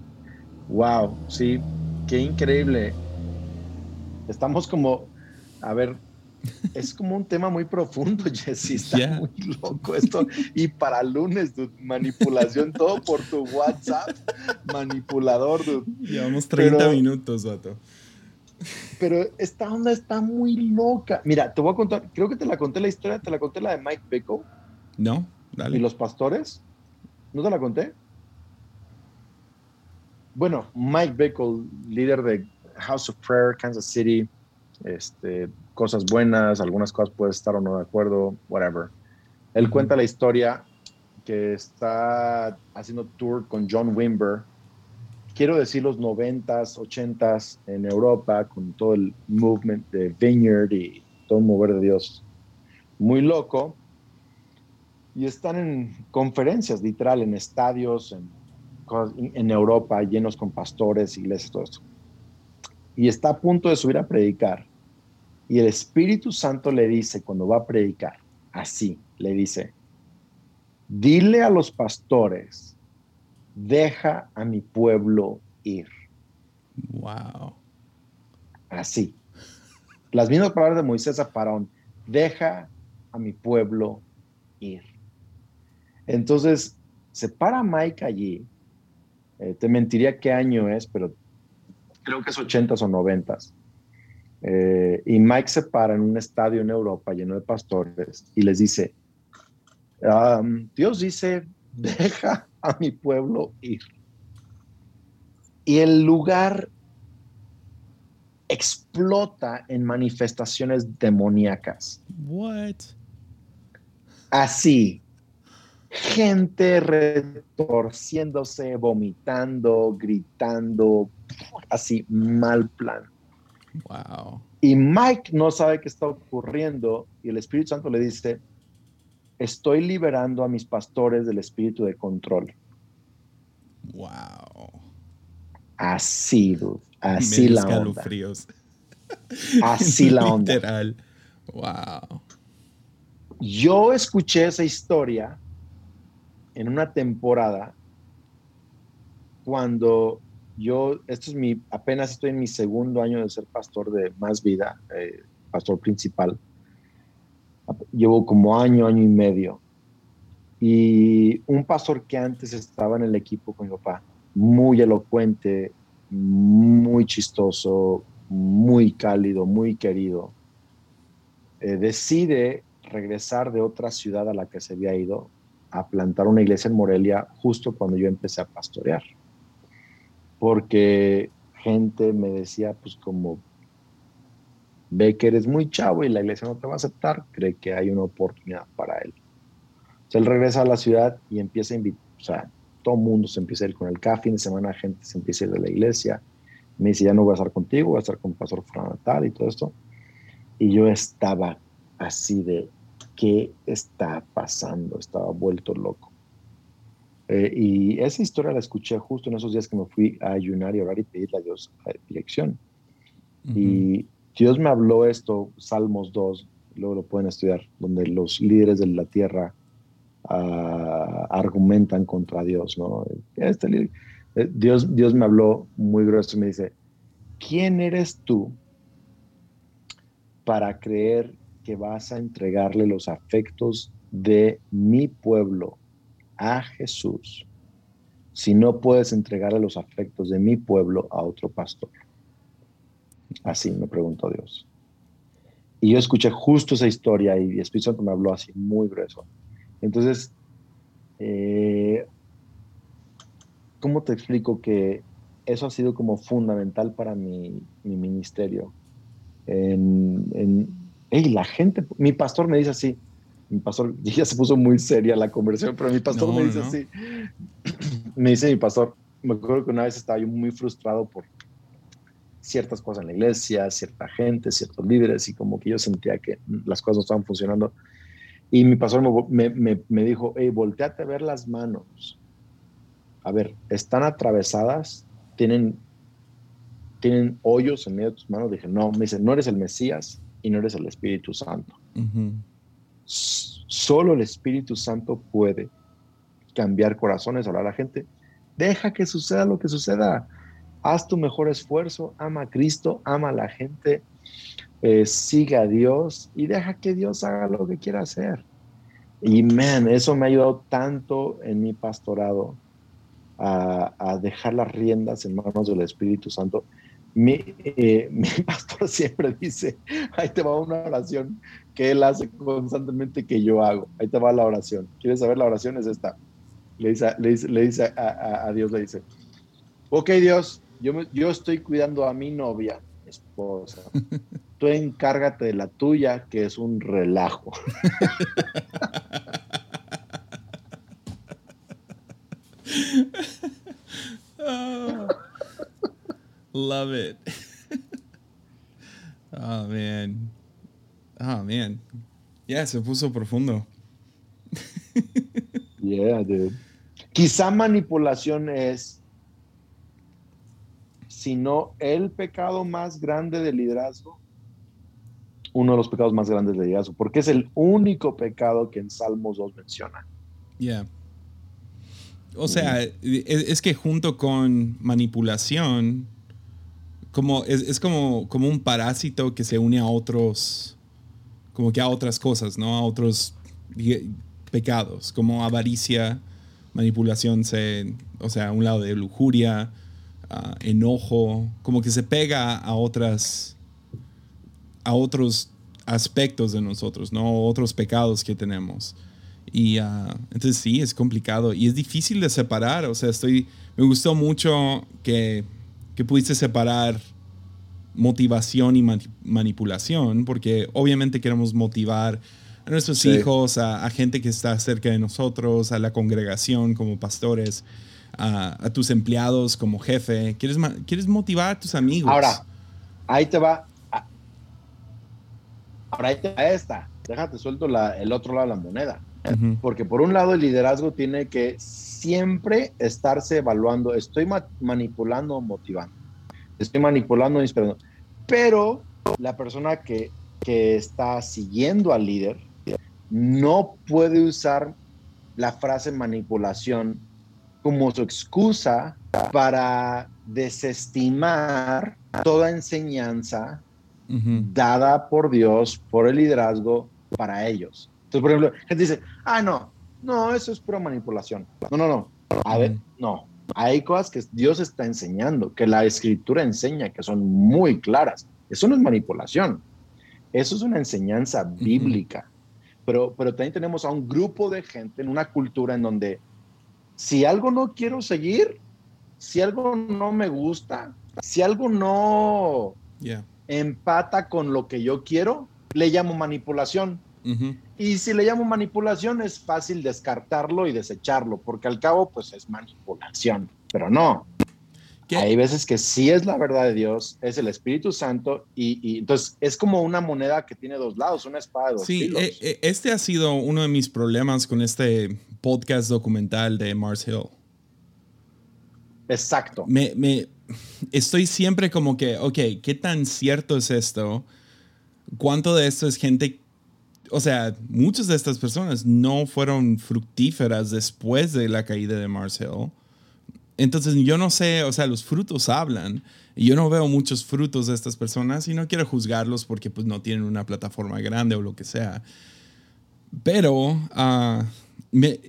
wow, sí, qué increíble. Estamos como, a ver, es como un tema muy profundo, [LAUGHS] Jesse, está Yeah. muy loco esto. Y para lunes, dude, manipulación, todo por tu WhatsApp, manipulador, dude. Llevamos 30 Pero- minutos, vato. Pero esta onda está muy loca. Mira, te voy a contar, creo que te la conté la historia, te la conté la de Mike Bickle ¿No? y Dale. los pastores. ¿No te la conté? Bueno, Mike Bickle, líder de House of Prayer, Kansas City, este, cosas buenas, algunas cosas puedes estar o no de acuerdo, whatever. Él cuenta la historia que está haciendo tour con John Wimber. Quiero decir los 90s, 80s en Europa, con todo el movement de Vineyard y todo el mover de Dios. Muy loco. Y están en conferencias, literal, en estadios, en, en Europa, llenos con pastores, iglesias, todo esto. Y está a punto de subir a predicar. Y el Espíritu Santo le dice, cuando va a predicar, así, le dice, dile a los pastores, deja a mi pueblo ir. Wow. Así. Las mismas palabras de Moisés a Parón, deja a mi pueblo ir. Entonces, se para Mike allí. Eh, te mentiría qué año es, pero creo que es 80s o 90s. Eh, y Mike se para en un estadio en Europa lleno de pastores y les dice, "Um, Dios dice, [LAUGHS] deja a mi pueblo ir. Y el lugar explota en manifestaciones demoníacas. What? Así, gente retorciéndose, vomitando, gritando, así, mal plan. Wow. Y Mike no sabe qué está ocurriendo y el Espíritu Santo le dice, estoy liberando a mis pastores del espíritu de control. Wow. Así, dude. Así la onda. Así la onda. Literal. Wow. Yo escuché esa historia en una temporada cuando yo, esto es mi, apenas estoy en mi segundo año de ser pastor de Más Vida, eh, pastor principal. Llevo como año, año y medio. Y un pastor que antes estaba en el equipo con mi papá, muy elocuente, muy chistoso, muy cálido, muy querido, eh, decide regresar de otra ciudad a la que se había ido a plantar una iglesia en Morelia justo cuando yo empecé a pastorear. Porque gente me decía, pues como ve que eres muy chavo y la iglesia no te va a aceptar, cree que hay una oportunidad para él. O él regresa a la ciudad y empieza a invitar, o sea, todo el mundo se empieza a ir con el café, fin de semana gente se empieza a ir de la iglesia, me dice, ya no voy a estar contigo, voy a estar con pastor Natal y todo esto. Y yo estaba así de, ¿qué está pasando? Estaba vuelto loco. Eh, y esa historia la escuché justo en esos días que me fui a ayunar y orar y pedirle a Dios dirección. Y Dios me habló esto, Salmos 2, luego lo pueden estudiar, donde los líderes de la tierra ah, argumentan contra Dios, ¿no? Este, eh, Dios, Dios me habló muy grueso y me dice, ¿quién eres tú para creer que vas a entregarle los afectos de mi pueblo a Jesús si no puedes entregarle los afectos de mi pueblo a otro pastor? Así me preguntó Dios. Y yo escuché justo esa historia y el Espíritu Santo me habló así muy grueso. Entonces, eh, ¿cómo te explico que eso ha sido como fundamental para mi, ministerio? En, la gente, mi pastor me dice así, mi pastor, [LAUGHS] ya se puso muy seria la conversación, pero mi pastor me dice así, [CLEARS THROAT] me dice mi pastor, me acuerdo que una vez estaba yo muy frustrado por ciertas cosas en la iglesia, cierta gente, ciertos líderes, y como que yo sentía que las cosas no estaban funcionando. Y mi pastor me, me, me dijo, hey, volteate a ver las manos a ver, están atravesadas, tienen, tienen hoyos en medio de tus manos. Dije, no, me dice, no eres el Mesías y no eres el Espíritu Santo. Solo el Espíritu Santo puede cambiar corazones, hablar a la gente. Deja que suceda lo que suceda. Haz tu mejor esfuerzo, ama a Cristo, ama a la gente, eh, sigue a Dios y deja que Dios haga lo que quiera hacer. Y man, eso me ha ayudado tanto en mi pastorado a, dejar las riendas en manos del Espíritu Santo. Eh, [LAUGHS] mi, pastor siempre dice, ahí te va una oración que él hace constantemente que yo hago. Ahí te va la oración. ¿Quieres saber la oración? Es esta. Le dice, le dice, le dice a, Dios, le dice, ok Dios, yo, yo estoy cuidando a mi novia, esposa. [LAUGHS] Tú encárgate de la tuya, que es un relajo. [LAUGHS] love it. [LAUGHS] oh, man. Oh, man. Ya, se puso profundo. [LAUGHS] yeah, dude. Quizá manipulación es, si no el pecado más grande del liderazgo, uno de los pecados más grandes del liderazgo, porque es el único pecado que en Salmos 2 menciona. Yeah. O sea, es, que junto con manipulación, como es, como, como un parásito que se une a otros, como que a otras cosas, ¿no? A otros pecados, como avaricia, manipulación, se, o sea, a un lado de lujuria, enojo, como que se pega a otras, a otros aspectos de nosotros, ¿no? Otros pecados que tenemos. Y ah, entonces sí, es complicado y es difícil de separar. O sea, estoy, me gustó mucho que, que pudiste separar motivación y manipulación, porque obviamente queremos motivar a nuestros hijos, a, gente que está cerca de nosotros, a la congregación como pastores, a, tus empleados como jefe. Quieres, quieres motivar a tus amigos. Ahora, ahí te va. Ahora ahí te va esta. Déjate suelto la, el otro lado de la moneda Porque por un lado el liderazgo tiene que siempre estarse evaluando, estoy manipulando o motivando, estoy manipulando o inspirando. Pero la persona que, que está siguiendo al líder no puede usar la frase manipulación como su excusa para desestimar toda enseñanza dada por Dios, por el liderazgo para ellos. Entonces, por ejemplo, gente dice, ah, no, no, eso es pura manipulación. No, no, no. A ver, no. Hay cosas que Dios está enseñando, que la escritura enseña, que son muy claras. Eso no es manipulación. Eso es una enseñanza bíblica. pero, pero también tenemos a un grupo de gente en una cultura en donde si algo no quiero seguir, si algo no me gusta, si algo no empata con lo que yo quiero, le llamo manipulación. Y si le llamo manipulación, es fácil descartarlo y desecharlo, porque al cabo, pues es manipulación. Pero no. Hay veces que sí es la verdad de Dios, es el Espíritu Santo, y, entonces es como una moneda que tiene dos lados, una espada de dos Sí, eh, eh, este ha sido uno de mis problemas con este podcast documental de Mars Hill. Exacto. Me, me, estoy siempre como que, ok, ¿qué tan cierto es esto? ¿Cuánto de esto es gente o sea, muchas de estas personas no fueron fructíferas después de la caída de Mars Hill. Entonces yo no sé, o sea, los frutos hablan. Y yo no veo muchos frutos de estas personas y no quiero juzgarlos porque pues no tienen una plataforma grande o lo que sea. Pero ah,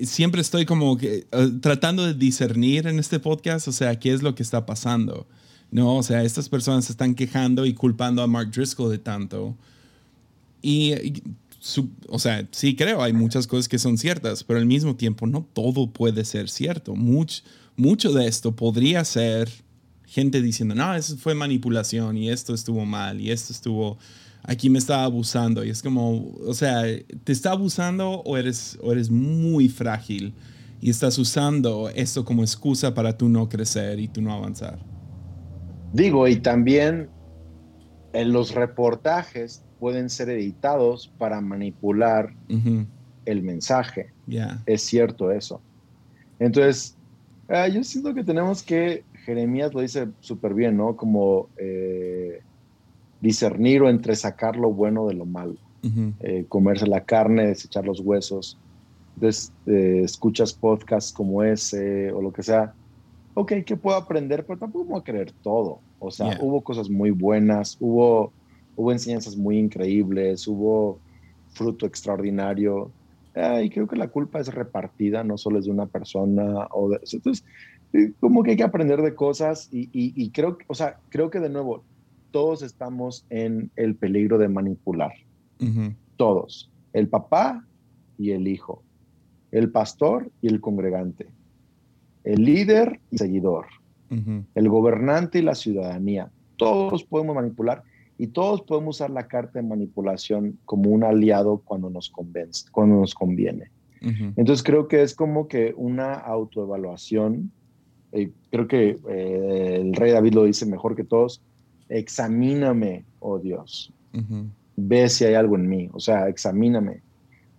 siempre estoy como que ah, tratando de discernir en este podcast, o sea, qué es lo que está pasando. No, o sea, estas personas se están quejando y culpando a Mark Driscoll de tanto. Y, o sea, sí creo, hay muchas cosas que son ciertas, pero al mismo tiempo no todo puede ser cierto. Much, mucho de esto podría ser gente diciendo, no, eso fue manipulación y esto estuvo mal y esto estuvo, aquí me estaba abusando. Y es como, o sea, ¿te está abusando o eres, o eres muy frágil y estás usando esto como excusa para tú no crecer y tú no avanzar? Digo, y también en los reportajes pueden ser editados para manipular el mensaje. Es cierto eso. Entonces, ah, yo siento que tenemos que, Jeremías lo dice súper bien, ¿no? Como eh, discernir o entre sacar lo bueno de lo malo. Eh, comerse la carne, desechar los huesos. Entonces, eh, escuchas podcasts como ese o lo que sea. Ok, ¿qué puedo aprender? Pero tampoco voy a creer todo. O sea, hubo cosas muy buenas, hubo, hubo enseñanzas muy increíbles, hubo fruto extraordinario. y creo que la culpa es repartida, no solo es de una persona. O de, entonces, eh, como que hay que aprender de cosas y, y, creo, o sea, creo que de nuevo, todos estamos en el peligro de manipular. Todos. El papá y el hijo. El pastor y el congregante. El líder y el seguidor el gobernante y la ciudadanía. Todos podemos manipular y todos podemos usar la carta de manipulación como un aliado cuando nos, convence, cuando nos conviene. Entonces creo que es como que una autoevaluación. Eh, creo que eh, el rey David lo dice mejor que todos. Examíname, oh Dios. Ve si hay algo en mí. O sea, examíname.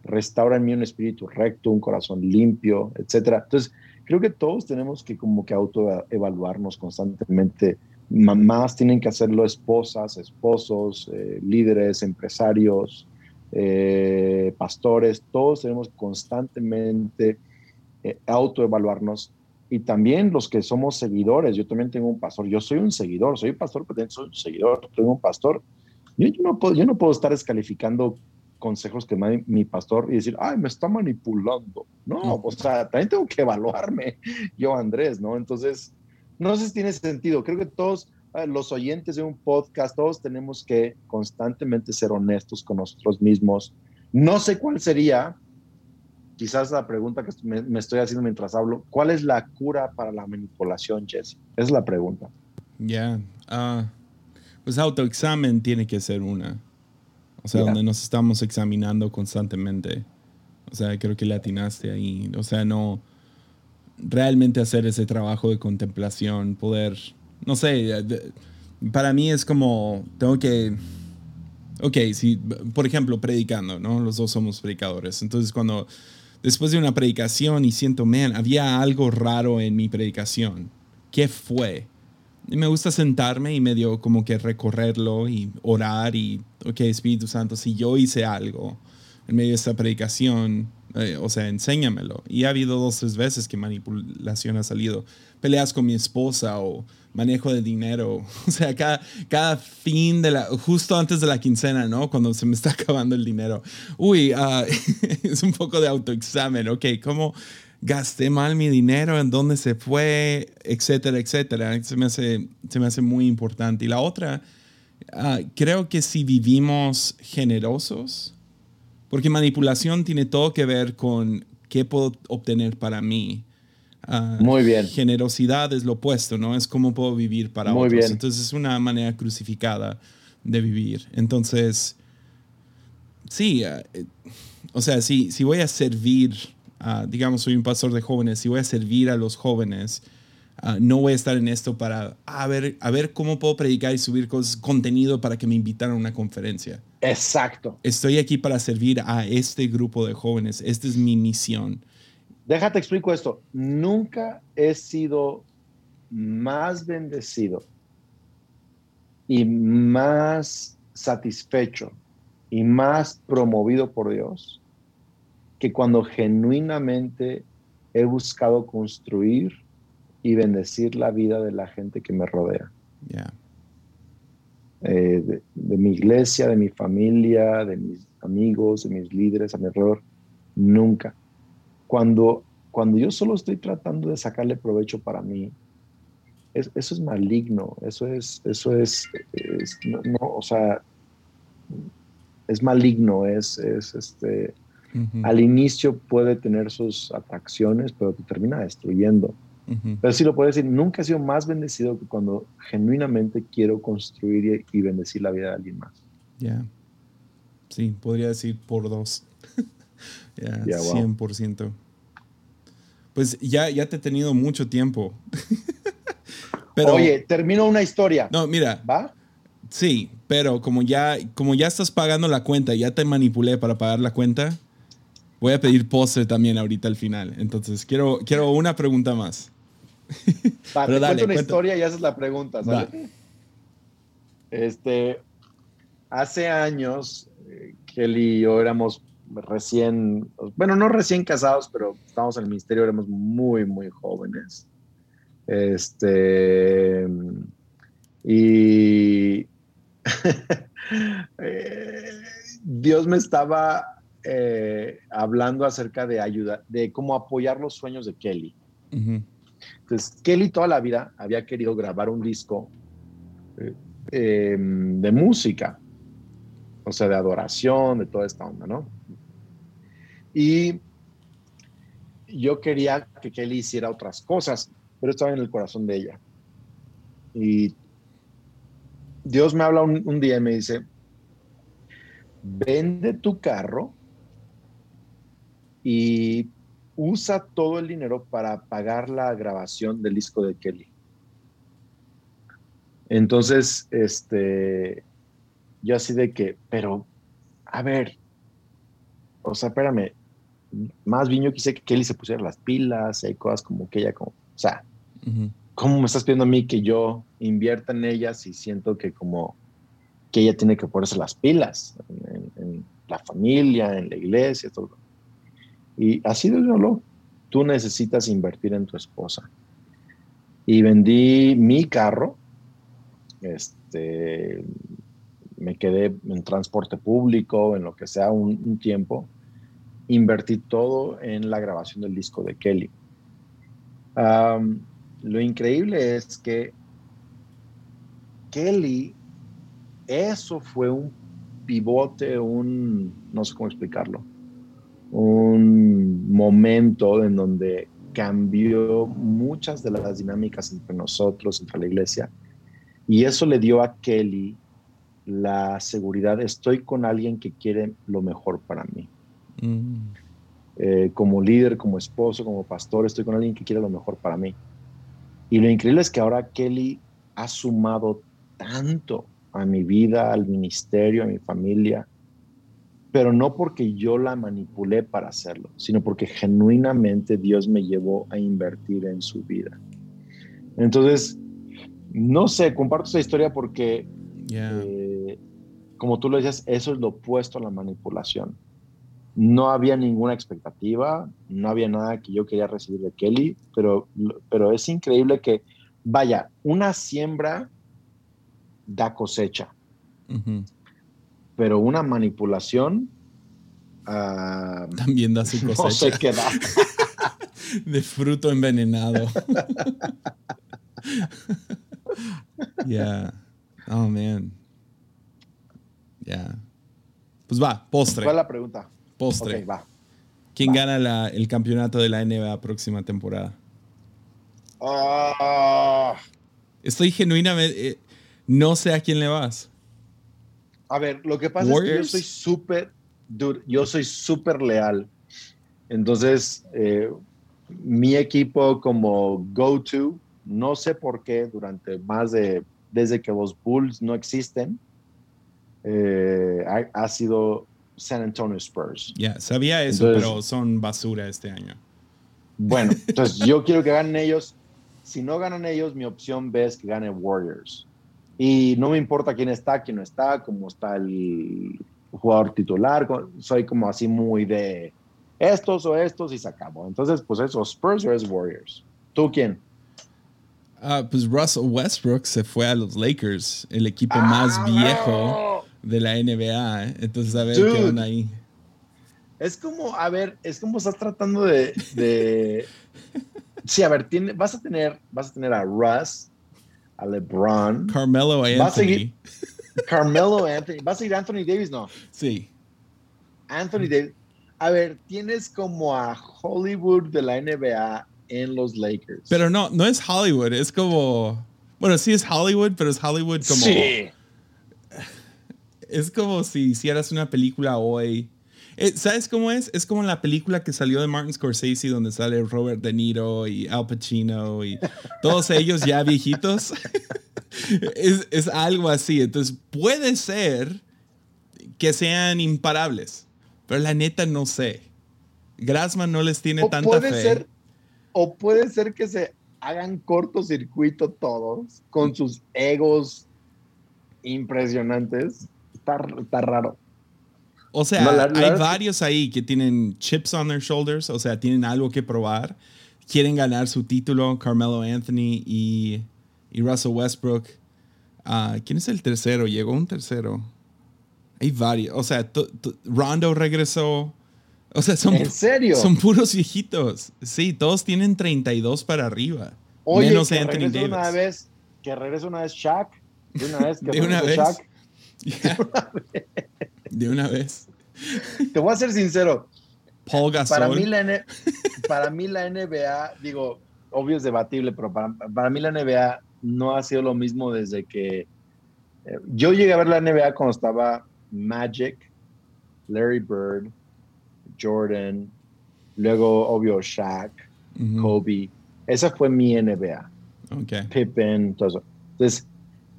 Restaura en mí un espíritu recto, un corazón limpio, etc. Entonces, creo que todos tenemos que como que autoevaluarnos constantemente. Mamás tienen que hacerlo, esposas, esposos, eh, líderes, empresarios, eh, pastores, todos tenemos constantemente eh, autoevaluarnos y también los que somos seguidores. Yo también tengo un pastor, yo soy un seguidor, soy pastor, pero también soy un seguidor, tengo un pastor. Yo, no puedo, yo no puedo estar descalificando consejos que me da mi pastor y decir, ay, me está manipulando. No, o sea, también tengo que evaluarme yo, Andrés, ¿no? Entonces, no sé si tiene sentido. Creo que todos eh, los oyentes de un podcast, todos tenemos que constantemente ser honestos con nosotros mismos. No sé cuál sería, quizás la pregunta que me, estoy haciendo mientras hablo, ¿cuál es la cura para la manipulación, Jesse? Esa es la pregunta. Ya, ah, pues autoexamen tiene que ser una. O sea, donde nos estamos examinando constantemente. O sea, creo que le atinaste ahí. O sea, no realmente hacer ese trabajo de contemplación, poder, no sé, para mí es como, tengo que, ok, si, por ejemplo, predicando, ¿no? Los dos somos predicadores. Entonces, cuando después de una predicación y siento, man, había algo raro en mi predicación. ¿Qué fue? Me gusta sentarme y medio como que recorrerlo y orar y, ok, Espíritu Santo, si yo hice algo en medio de esta predicación, eh, o sea, enséñamelo. Y ha habido dos, tres veces que manipulación ha salido. Peleas con mi esposa o manejo de dinero. [LAUGHS] O sea, cada, cada fin de la, justo antes de la quincena, ¿no? Cuando se me está [LAUGHS] acabando el dinero. Uy, ah, [LAUGHS] es un poco de autoexamen, ok, ¿cómo gasté mal mi dinero? ¿En dónde se fue? Etcétera, etcétera. Se me hace, se me hace muy importante. Y la otra, ah, creo que si vivimos generosos, porque manipulación tiene todo que ver con qué puedo obtener para mí. Ah, Muy bien. Generosidad es lo opuesto, ¿no? Es cómo puedo vivir para Muy otros. Bien. Entonces es una manera crucificada de vivir. Entonces, sí, uh, o sea, si, si voy a servir, uh, digamos, soy un pastor de jóvenes, si voy a servir a los jóvenes, Uh, no voy a estar en esto para a ver, a ver cómo puedo predicar y subir cosas, contenido para que me invitaran a una conferencia. Exacto. Estoy aquí para servir a este grupo de jóvenes. Esta es mi misión. Déjate explico esto. Nunca he sido más bendecido y más satisfecho y más promovido por Dios que cuando genuinamente he buscado construir y bendecir la vida de la gente que me rodea. Yeah. Eh, de, de, mi iglesia, de mi familia, de mis amigos, de mis líderes a mi alrededor. Nunca. Cuando, cuando yo solo estoy tratando de sacarle provecho para mí, es, eso es maligno, eso es, eso es, es no, no, o sea, es maligno, es, es este, uh -huh. al inicio puede tener sus atracciones, pero te termina destruyendo. Uh -huh. Pero sí lo puedo decir, nunca he sido más bendecido que cuando genuinamente quiero construir y, y bendecir la vida de alguien más. Ya. Yeah. Sí, podría decir por dos. [LAUGHS] ya, yeah, wow. 100%. Pues ya, ya te he tenido mucho tiempo. [LAUGHS] pero, Oye, termino una historia. No, mira. ¿Va? Sí, pero como ya, como ya estás pagando la cuenta, ya te manipulé para pagar la cuenta, voy a pedir postre también ahorita al final. Entonces, quiero, quiero una pregunta más. [LAUGHS] Va, te dale, cuento una cuenta. historia y haces la pregunta, ¿sabes? Este, hace años, eh, Kelly y yo éramos recién, bueno, no recién casados, pero estábamos en el ministerio, éramos muy, muy jóvenes. Este, y [LAUGHS] eh, Dios me estaba eh, hablando acerca de ayuda, de cómo apoyar los sueños de Kelly. Uh -huh. Entonces, Kelly toda la vida había querido grabar un disco eh, eh, de música, o sea, de adoración, de toda esta onda, ¿no? Y yo quería que Kelly hiciera otras cosas, pero estaba en el corazón de ella. Y Dios me habla un, un día y me dice, vende tu carro y usa todo el dinero para pagar la grabación del disco de Kelly. Entonces, este, yo así de que, pero, a ver, o sea, espérame, más bien yo quise que Kelly se pusiera las pilas, hay cosas como que ella, como, o sea, uh -huh. ¿cómo me estás pidiendo a mí que yo invierta en ellas y siento que como que ella tiene que ponerse las pilas en, en la familia, en la iglesia, todo. Y así de solo, tú necesitas invertir en tu esposa. Y vendí mi carro, este, me quedé en transporte público, en lo que sea, un, un tiempo. Invertí todo en la grabación del disco de Kelly. Lo increíble es que Kelly, eso fue un pivote, un, no sé cómo explicarlo, un momento en donde cambió muchas de las dinámicas entre nosotros, entre la iglesia, y eso le dio a Kelly la seguridad, estoy con alguien que quiere lo mejor para mí. Mm. Eh, como líder, como esposo, como pastor, estoy con alguien que quiere lo mejor para mí. Y lo increíble es que ahora Kelly ha sumado tanto a mi vida, al ministerio, a mi familia, pero no porque yo la manipulé para hacerlo, sino porque genuinamente Dios me llevó a invertir en su vida. Entonces, no sé, comparto esa historia porque, eh, como tú lo decías, eso es lo opuesto a la manipulación. No había ninguna expectativa, no había nada que yo quería recibir de Kelly, pero, pero es increíble que, vaya, una siembra da cosecha, pero una manipulación ah, también da su cosecha. [LAUGHS] No sé qué da. [LAUGHS] de fruto envenenado. [LAUGHS] yeah. Oh, man. Yeah. Pues va, postre. ¿Cuál es la pregunta? Postre. va. ¿Quién gana el campeonato de la NBA próxima temporada? Ah. Estoy genuinamente. Eh, no sé a quién le vas. A ver, lo que pasa es que yo soy súper. Yo soy súper leal. Entonces, eh, mi equipo como go-to, no sé por qué, durante más de. Desde que los Bulls no existen, eh, ha, sido San Antonio Spurs. Ya, sabía eso, pero son basura este año. Bueno, [LAUGHS] entonces yo quiero que ganen ellos. Si no ganan ellos, mi opción B es que gane Warriors. Y no me importa quién está, quién no está, cómo está el jugador titular. Soy como así muy de estos o estos y se acabó. Entonces, pues eso, Spurs o es Warriors. ¿Tú quién? Ah, pues Russell Westbrook se fue a los Lakers, el equipo más ah, viejo de la NBA. ¿eh? Entonces, a ver qué van ahí. Es como, a ver, es como estás tratando de. [LAUGHS] sí, a ver, tiene, vas a tener, vas a tener a Russ, a LeBron. Carmelo Anthony. [LAUGHS] Carmelo Anthony. ¿Vas a ir Anthony Davis? No. Sí. Anthony Davis. A ver, tienes como a Hollywood de la NBA en los Lakers. Pero no, no es Hollywood, es como. Bueno, sí es Hollywood, pero es Hollywood como. Sí. Es como si hicieras una película hoy eh, ¿Sabes cómo es? Es como la película que salió de Martin Scorsese donde sale Robert De Niro y Al Pacino y todos ellos ya viejitos. [LAUGHS] es, algo así. Entonces puede ser que sean imparables, pero la neta no sé. Grassman no les tiene tanta puede fe. Ser, o puede ser que se hagan cortocircuito todos con sus egos impresionantes. Está, está raro. O sea, hay varios ahí que tienen chips on their shoulders, o sea, tienen algo que probar. Quieren ganar su título, Carmelo Anthony y, y Russell Westbrook. Uh, ¿Quién es el tercero? Llegó un tercero. Hay varios. O sea, Rondo regresó. O sea, son, ¿En serio? son puros viejitos. Sí, todos tienen 32 para arriba. Oye, menos que Anthony Davis. Una vez, que regrese una vez Shaq. De una vez que [LAUGHS] [LAUGHS] de una vez. Shaq. De una vez. De una vez. Te voy a ser sincero. Paul Gasol. Para mí la, para mí la NBA, digo, obvio es debatible, pero para, para, mí la NBA no ha sido lo mismo desde que eh, yo llegué a ver la NBA cuando estaba Magic, Larry Bird, Jordan, luego obvio Shaq, Kobe. Esa fue mi NBA. Okay. Pippen, todo eso. Entonces,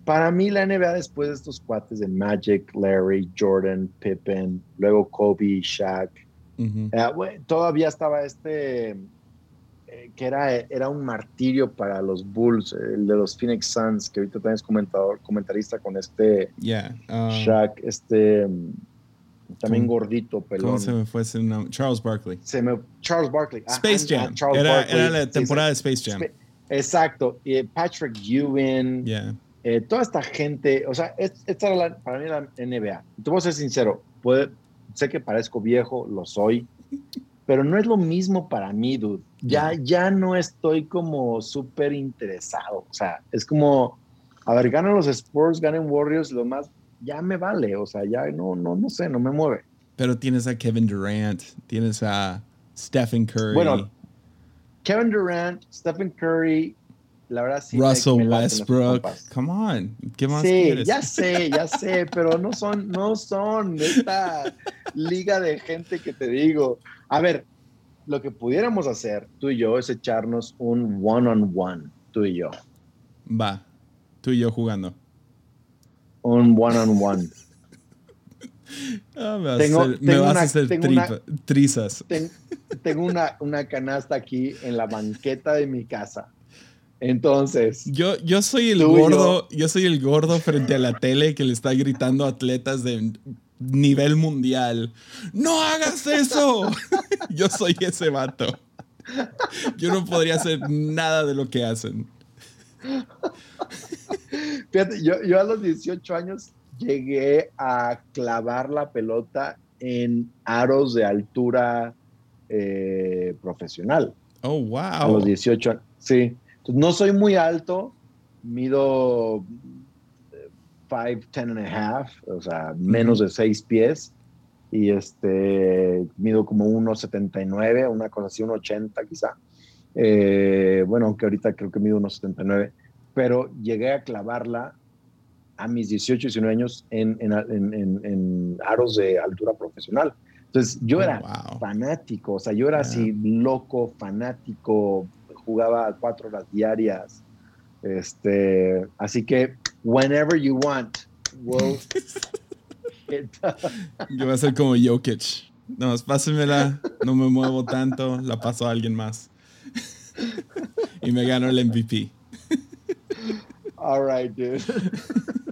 para mí la NBA después de estos cuates de Magic, Larry, Jordan, Pippen, luego Kobe, Shaq, eh, todavía estaba este eh, que era, era un martirio para los Bulls, el de los Phoenix Suns, que ahorita también es comentador, comentarista con este um, Shaq, este también gordito, pelón. ¿Cómo se me fue ese nombre? Charles Barkley. Charles Barkley. Ah, Space Jam. era, la temporada de Space Jam. exacto. Y Patrick Ewing. Yeah. Eh, toda esta gente, o sea, esta era para mí la NBA. Te voy a ser sincero, puede, sé que parezco viejo, lo soy, pero no es lo mismo para mí, dude. Ya, ya no estoy como súper interesado. O sea, es como, a ver, ganan los Spurs, ganen Warriors, lo más, ya me vale. O sea, ya no, no, no sé, no me mueve. Pero tienes a Kevin Durant, tienes a Stephen Curry. Bueno, Kevin Durant, Stephen Curry, la verdad sí. Russell Westbrook, come on, ¿qué más sí, ya sé, ya sé, pero no son, no son esta liga de gente que te digo. A ver, lo que pudiéramos hacer tú y yo es echarnos un one on one, tú y yo. Va, tú y yo jugando. Un one on one. Ah, me vas tengo, a hacer, me vas a hacer trizas. tengo una, una canasta aquí en la banqueta de mi casa. Entonces. Yo, yo soy el gordo. Yo, soy el gordo frente a la tele que le está gritando a atletas de nivel mundial. ¡No hagas eso! [LAUGHS] yo soy ese vato. Yo no podría hacer nada de lo que hacen. Fíjate, yo, yo a los 18 años llegué a clavar la pelota en aros de altura eh, profesional. Oh, wow. A los 18 años. Sí. No soy muy alto, mido 5, eh, 10 and a half, o sea, menos de 6 pies. Y este, mido como 1,79, una cosa así, 1,80 quizá. Eh, bueno, aunque ahorita creo que mido 1,79. Pero llegué a clavarla a mis 18, 19 años en, en, aros de altura profesional. Entonces yo era oh, fanático, o sea, yo era así loco, fanático, jugaba cuatro horas diarias. Este, así que, whenever you want, [LAUGHS] yo voy a ser como Jokic. No, pásenmela, no me muevo tanto, la paso a alguien más. [LAUGHS] y me gano el MVP. All right, dude. [LAUGHS]